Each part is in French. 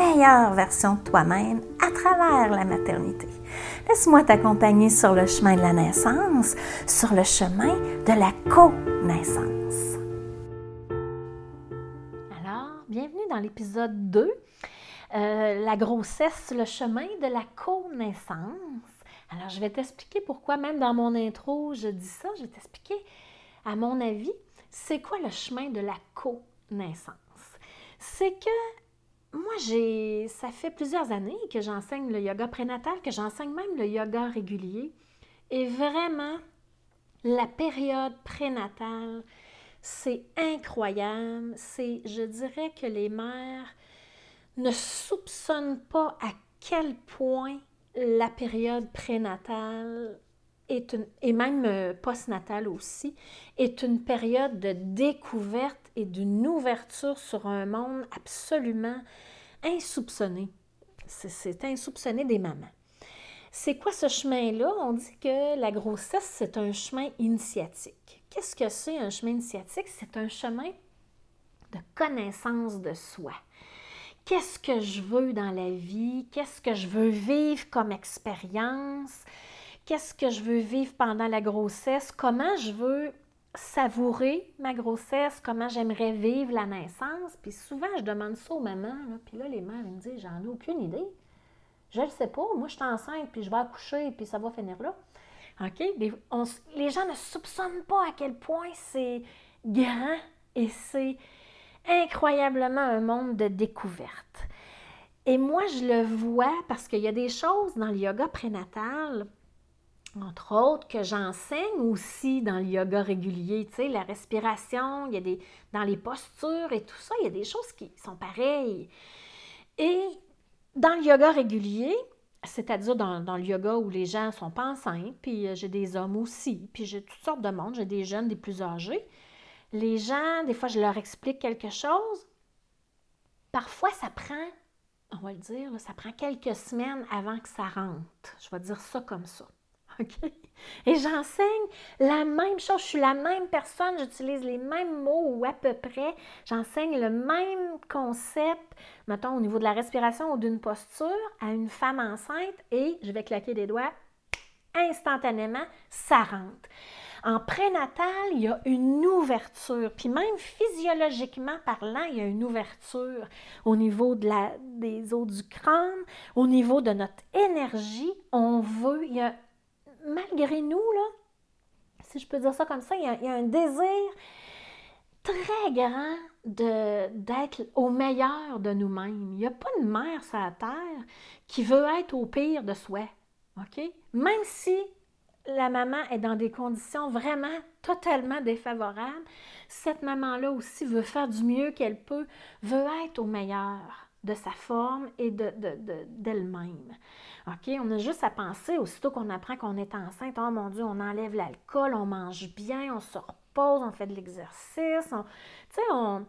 meilleure version de toi-même à travers la maternité. Laisse-moi t'accompagner sur le chemin de la naissance, sur le chemin de la co-naissance. Alors, bienvenue dans l'épisode 2, euh, la grossesse, le chemin de la co-naissance. Alors, je vais t'expliquer pourquoi, même dans mon intro, je dis ça. Je vais t'expliquer, à mon avis, c'est quoi le chemin de la co-naissance. C'est que moi, j'ai, ça fait plusieurs années que j'enseigne le yoga prénatal, que j'enseigne même le yoga régulier. Et vraiment, la période prénatale, c'est incroyable. C'est, je dirais que les mères ne soupçonnent pas à quel point la période prénatale est et même euh, postnatale aussi, est une période de découverte et d'une ouverture sur un monde absolument insoupçonné. C'est insoupçonné des mamans. C'est quoi ce chemin-là? On dit que la grossesse, c'est un chemin initiatique. Qu'est-ce que c'est un chemin initiatique? C'est un chemin de connaissance de soi. Qu'est-ce que je veux dans la vie? Qu'est-ce que je veux vivre comme expérience? Qu'est-ce que je veux vivre pendant la grossesse? Comment je veux savourer ma grossesse, comment j'aimerais vivre la naissance. Puis souvent, je demande ça aux mamans, puis là, les mères, me disent, j'en ai aucune idée. Je ne sais pas, moi, je suis enceinte, puis je vais accoucher, puis ça va finir là. OK? les gens ne soupçonnent pas à quel point c'est grand et c'est incroyablement un monde de découverte. Et moi, je le vois parce qu'il y a des choses dans le yoga prénatal entre autres, que j'enseigne aussi dans le yoga régulier, tu sais, la respiration, il y a des, dans les postures et tout ça, il y a des choses qui sont pareilles. Et dans le yoga régulier, c'est-à-dire dans, le yoga où les gens sont pas enceintes, puis euh, j'ai des hommes aussi, puis j'ai toutes sortes de monde, j'ai des jeunes, des plus âgés. Les gens, des fois, je leur explique quelque chose. Parfois, ça prend, on va le dire, ça prend quelques semaines avant que ça rentre. Je vais dire ça comme ça. Et j'enseigne la même chose. Je suis la même personne, j'utilise les mêmes mots ou à peu près. J'enseigne le même concept, mettons, au niveau de la respiration ou d'une posture à une femme enceinte et je vais claquer des doigts. Instantanément, ça rentre. En prénatal, il y a une ouverture, puis même physiologiquement parlant, il y a une ouverture au niveau de la, des os du crâne, au niveau de notre énergie. On veut, il y a malgré nous, si je peux dire ça comme ça, il y a, un désir très grand d'être au meilleur de nous-mêmes. Il n'y a pas de mère sur la terre qui veut être au pire de soi. Même si la maman est dans des conditions vraiment totalement défavorables, cette maman-là aussi veut faire du mieux qu'elle peut, veut être au meilleur de sa forme et d'elle-même. De, OK? On a juste à penser, aussitôt qu'on apprend qu'on est enceinte, oh mon Dieu, on enlève l'alcool, on mange bien, on se repose, on fait de l'exercice. Tu sais, on,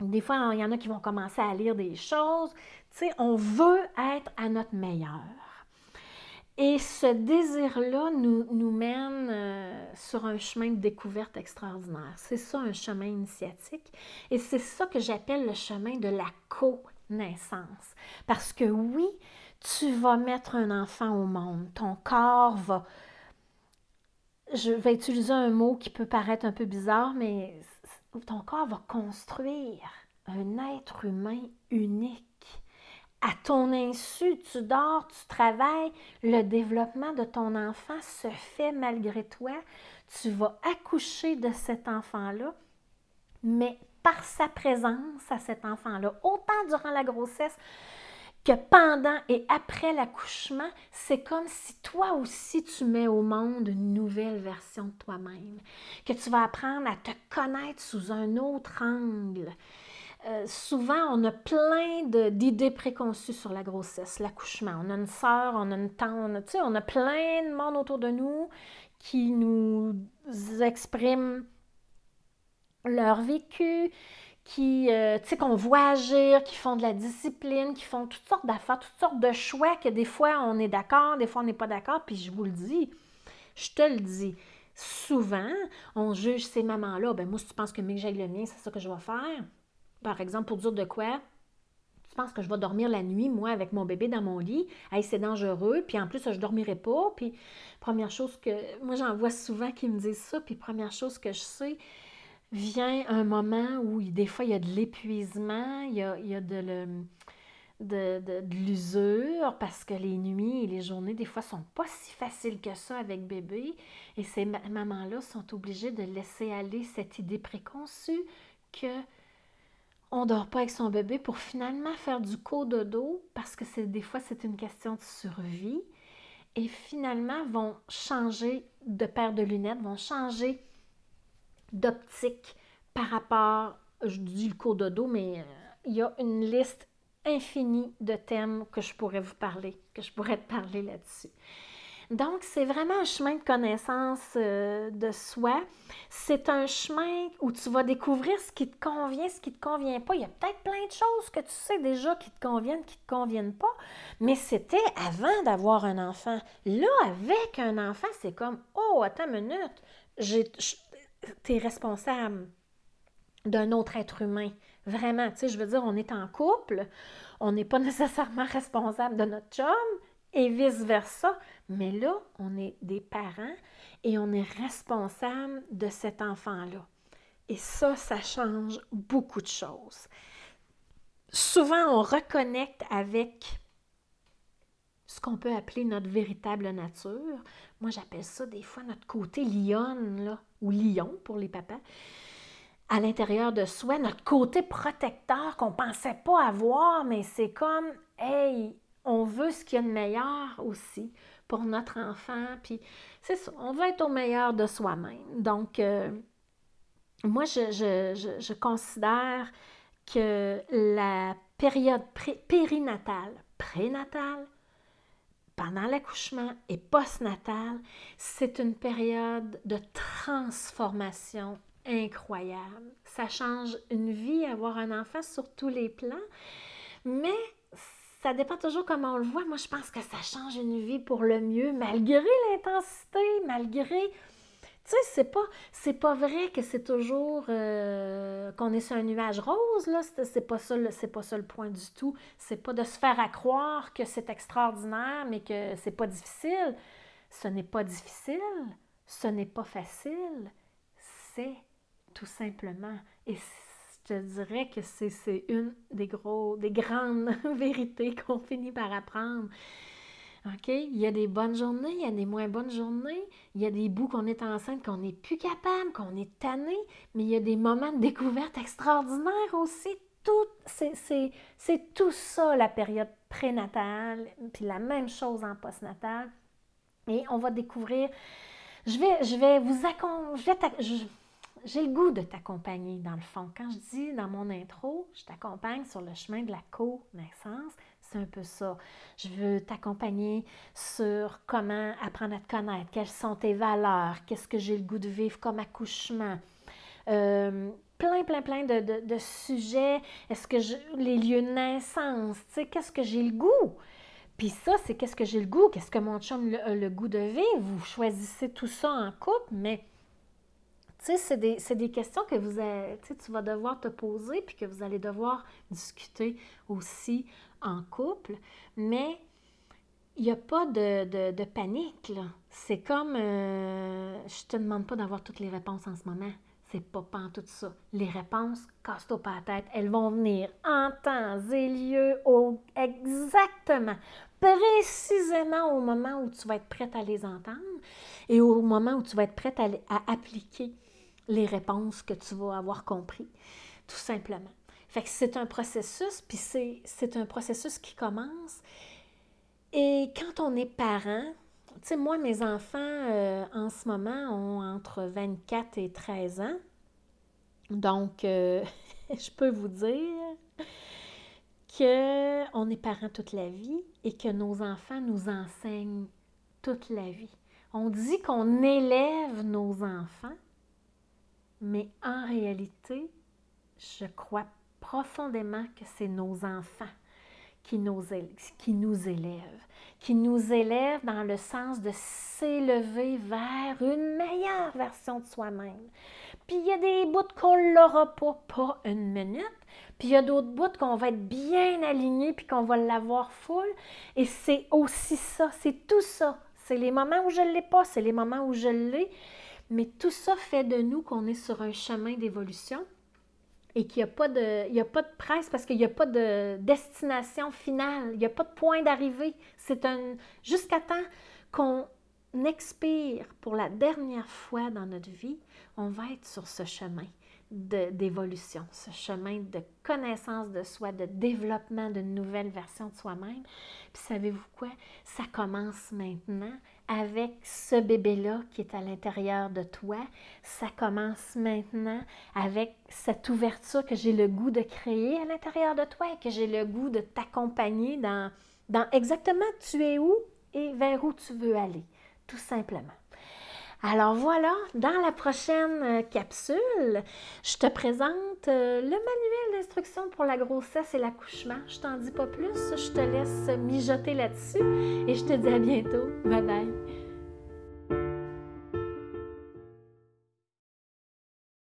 des fois, il y en a qui vont commencer à lire des choses. Tu sais, on veut être à notre meilleur. Et ce désir-là nous, nous mène euh, sur un chemin de découverte extraordinaire. C'est ça un chemin initiatique. Et c'est ça que j'appelle le chemin de la co naissance. Parce que oui, tu vas mettre un enfant au monde. Ton corps va... Je vais utiliser un mot qui peut paraître un peu bizarre, mais ton corps va construire un être humain unique. À ton insu, tu dors, tu travailles, le développement de ton enfant se fait malgré toi. Tu vas accoucher de cet enfant-là, mais par sa présence à cet enfant-là, autant durant la grossesse que pendant et après l'accouchement, c'est comme si toi aussi tu mets au monde une nouvelle version de toi-même, que tu vas apprendre à te connaître sous un autre angle. euh, souvent, on a plein d'idées préconçues sur la grossesse, l'accouchement. On a une sœur, on a une tante, tu sais, on a plein de monde autour de nous qui nous expriment leur vécu, qui, euh, tu sais, qu'on voit agir, qui font de la discipline, qui font toutes sortes d'affaires, toutes sortes de choix que des fois on est d'accord, des fois on n'est pas d'accord. Puis je vous le dis, je te le dis, souvent, on juge ces mamans-là. Ben moi, si tu penses que que j'aille le mien, c'est ça que je vais faire. Par exemple, pour dire de quoi, tu penses que je vais dormir la nuit, moi, avec mon bébé dans mon lit? Hey, c'est dangereux. Puis en plus, je dormirai pas. Puis première chose que. Moi, j'en vois souvent qui me disent ça. Puis première chose que je sais, vient un moment où des fois, il y a de l'épuisement, il y a, il y a de le de, de, l'usure parce que les nuits et les journées, des fois, sont pas si faciles que ça avec bébé. Et ces mamans-là sont obligées de laisser aller cette idée préconçue que on dort pas avec son bébé pour finalement faire du dos parce que c'est des fois c'est une question de survie et finalement vont changer de paire de lunettes, vont changer d'optique par rapport, je dis le dos mais euh, il y a une liste infini de thèmes que je pourrais vous parler, que je pourrais te parler là-dessus. Donc, c'est vraiment un chemin de connaissance euh, de soi. C'est un chemin où tu vas découvrir ce qui te convient, ce qui ne te convient pas. Il y a peut-être plein de choses que tu sais déjà qui te conviennent, qui ne te conviennent pas, mais c'était avant d'avoir un enfant. Là, avec un enfant, c'est comme, oh, attends une minute, tu es responsable d'un autre être humain. Vraiment, tu sais, je veux dire, on est en couple, on n'est pas nécessairement responsable de notre chum et vice-versa. Mais là, on est des parents et on est responsable de cet enfant-là. Et ça, ça change beaucoup de choses. Souvent, on reconnecte avec ce qu'on peut appeler notre véritable nature. Moi, j'appelle ça des fois notre côté lionne, ou lion pour les papas à l'intérieur de soi, notre côté protecteur qu'on ne pensait pas avoir, mais c'est comme, hey, on veut ce qu'il y a de meilleur aussi pour notre enfant, puis c'est ça, on veut être au meilleur de soi-même. Donc, euh, moi, je, je, considère que la période périnatale, prénatale, pendant l'accouchement et postnatale, c'est une période de transformation incroyable. Ça change une vie, avoir un enfant sur tous les plans, mais ça dépend toujours comment on le voit. Moi, je pense que ça change une vie pour le mieux, malgré l'intensité, malgré... Tu sais, c'est pas, c'est pas vrai que c'est toujours euh, qu'on est sur un nuage rose, là. C'est, pas ça, c'est pas ça le point du tout. C'est pas de se faire à croire que c'est extraordinaire, mais que c'est pas difficile. Ce n'est pas difficile, ce n'est pas facile, c'est tout simplement. Et je te dirais que c'est une des, gros, des grandes vérités qu'on finit par apprendre. Il y a des bonnes journées, il y a des moins bonnes journées, il y a des bouts qu'on est enceinte, qu'on n'est plus capable, qu'on est tanné, mais il y a des moments de découverte extraordinaires aussi. C'est tout ça, la période prénatale, puis la même chose en postnatal. Et on va découvrir. Je vais, je vais vous accompagner j'ai le goût de t'accompagner dans le fond. Quand je dis dans mon intro, je t'accompagne sur le chemin de la co-naissance, c'est un peu ça. Je veux t'accompagner sur comment apprendre à te connaître, quelles sont tes valeurs, qu'est-ce que j'ai le goût de vivre comme accouchement. Euh, plein, plein, plein de, sujets. Est-ce que les lieux de naissance, tu sais, qu'est-ce que j'ai le goût? Puis ça, c'est qu'est-ce que j'ai le goût, qu'est-ce que mon chum a le goût de vivre? Vous choisissez tout ça en couple, mais sais, c'est des, questions que vous tu vas devoir te poser puis que vous allez devoir discuter aussi en couple. Mais il n'y a pas de, panique, là. C'est comme, euh, je te demande pas d'avoir toutes les réponses en ce moment. C'est pas en tout ça. Les réponses, casse-toi pas la tête, elles vont venir en temps et lieu, au, exactement, précisément au moment où tu vas être prête à les entendre et au moment où tu vas être prête à, à appliquer les réponses que tu vas avoir compris, tout simplement. Fait que c'est un processus, puis c'est un processus qui commence. Et quand on est parent, tu sais, moi, mes enfants, euh, en ce moment, ont entre 24 et 13 ans. Donc, euh, je peux vous dire qu'on est parents toute la vie et que nos enfants nous enseignent toute la vie. On dit qu'on élève nos enfants, mais en réalité, je crois profondément que c'est nos enfants qui nous, élèvent, qui nous élèvent dans le sens de s'élever vers une meilleure version de soi-même. Puis il y a des bouts qu'on l'aura pas, pas une minute, puis il y a d'autres bouts qu'on va être bien alignés, puis qu'on va l'avoir full. Et c'est aussi ça, c'est tout ça. C'est les moments où je ne l'ai pas, c'est les moments où je l'ai. Mais tout ça fait de nous qu'on est sur un chemin d'évolution et qu'il n'y a, pas de, a pas de presse parce qu'il n'y a pas de destination finale, il n'y a pas de point d'arrivée. C'est un jusqu'à temps qu'on expire pour la dernière fois dans notre vie, on va être sur ce chemin d'évolution, ce chemin de connaissance de soi, de développement d'une nouvelle version de soi-même. Puis savez-vous quoi? Ça commence maintenant avec ce bébé-là qui est à l'intérieur de toi. Ça commence maintenant avec cette ouverture que j'ai le goût de créer à l'intérieur de toi et que j'ai le goût de t'accompagner dans, dans exactement tu es où et vers où tu veux aller, tout simplement. Alors voilà, dans la prochaine euh, capsule, je te présente euh, le manuel d'instruction pour la grossesse et l'accouchement. Je t'en dis pas plus, je te laisse mijoter là-dessus et je te dis à bientôt. Bye bye.